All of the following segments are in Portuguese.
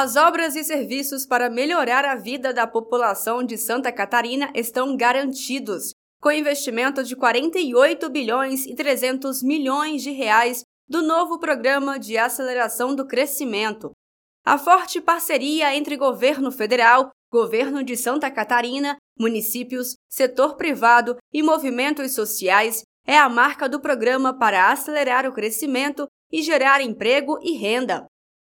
As obras e serviços para melhorar a vida da população de Santa Catarina estão garantidos, com investimento de 48 bilhões e 300 milhões de reais do novo Programa de Aceleração do Crescimento. A forte parceria entre governo federal, governo de Santa Catarina, municípios, setor privado e movimentos sociais é a marca do programa para acelerar o crescimento e gerar emprego e renda.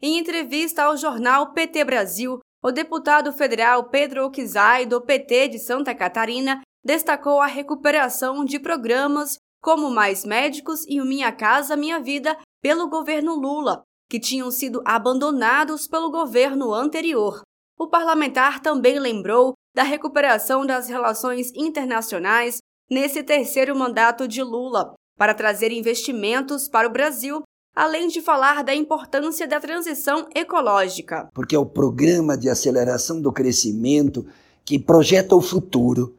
Em entrevista ao jornal PT Brasil, o deputado federal Pedro Oquizai, do PT de Santa Catarina, destacou a recuperação de programas como Mais Médicos e o Minha Casa Minha Vida pelo governo Lula, que tinham sido abandonados pelo governo anterior. O parlamentar também lembrou da recuperação das relações internacionais nesse terceiro mandato de Lula, para trazer investimentos para o Brasil além de falar da importância da transição ecológica. Porque é o programa de aceleração do crescimento que projeta o futuro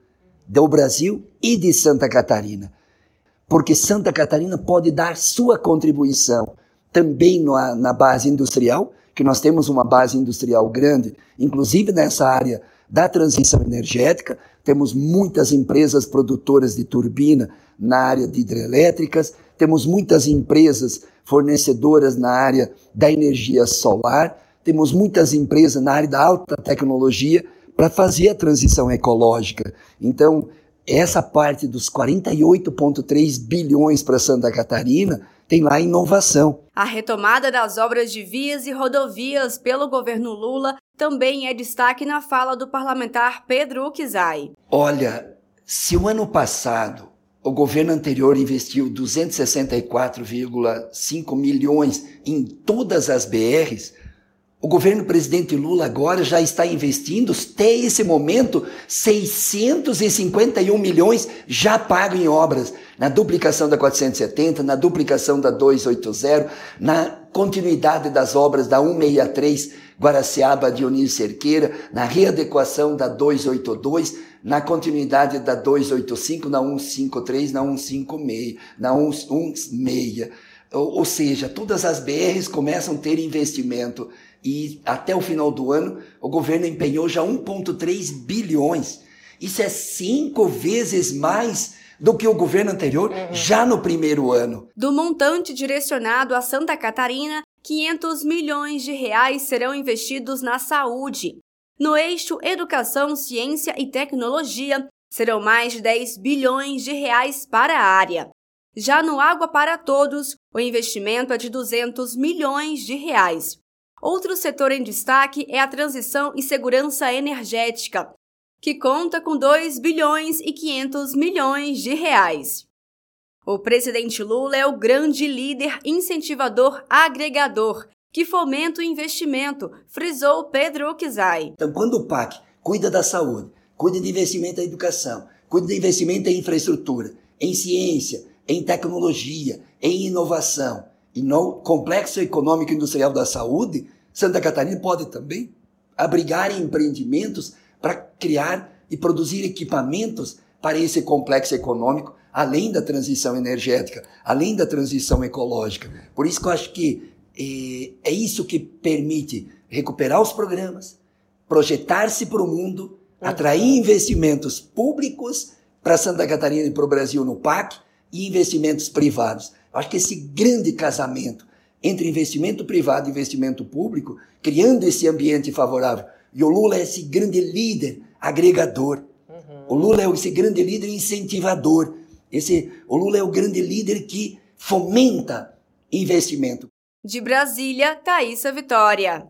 do Brasil e de Santa Catarina. Porque Santa Catarina pode dar sua contribuição também na, na base industrial, que nós temos uma base industrial grande, inclusive nessa área da transição energética. Temos muitas empresas produtoras de turbina na área de hidrelétricas, temos muitas empresas fornecedoras na área da energia solar, temos muitas empresas na área da alta tecnologia para fazer a transição ecológica. Então, essa parte dos 48,3 bilhões para Santa Catarina tem lá inovação. A retomada das obras de vias e rodovias pelo governo Lula também é destaque na fala do parlamentar Pedro Uquizai. Olha, se o ano passado o governo anterior investiu 264,5 milhões em todas as BRs. O governo presidente Lula agora já está investindo, até esse momento, 651 milhões já pago em obras, na duplicação da 470, na duplicação da 280, na continuidade das obras da 163 Guaraciaba Dionísio Cerqueira, na readequação da 282, na continuidade da 285, na 153, na 156, na 116. Ou, ou seja, todas as BRs começam a ter investimento e até o final do ano o governo empenhou já 1,3 bilhões. Isso é cinco vezes mais do que o governo anterior uhum. já no primeiro ano. Do montante direcionado a Santa Catarina, 500 milhões de reais serão investidos na saúde. No eixo Educação, Ciência e Tecnologia, serão mais de 10 bilhões de reais para a área. Já no Água para Todos, o investimento é de 200 milhões de reais. Outro setor em destaque é a transição e segurança energética, que conta com 2 bilhões e 500 milhões de reais. O presidente Lula é o grande líder incentivador agregador que fomenta o investimento, frisou Pedro Okizai. Então, quando o PAC cuida da saúde, cuida de investimento em educação, cuida de investimento em infraestrutura, em ciência, em tecnologia, em inovação e no complexo econômico industrial da saúde, Santa Catarina pode também abrigar empreendimentos para criar e produzir equipamentos para esse complexo econômico, além da transição energética, além da transição ecológica. Por isso que eu acho que é, é isso que permite recuperar os programas, projetar-se para o mundo, uhum. atrair investimentos públicos para Santa Catarina e para o Brasil no PAC e investimentos privados. Acho que esse grande casamento entre investimento privado e investimento público, criando esse ambiente favorável. E o Lula é esse grande líder agregador. Uhum. O Lula é esse grande líder incentivador. Esse, o Lula é o grande líder que fomenta investimento. De Brasília, Thaisa Vitória.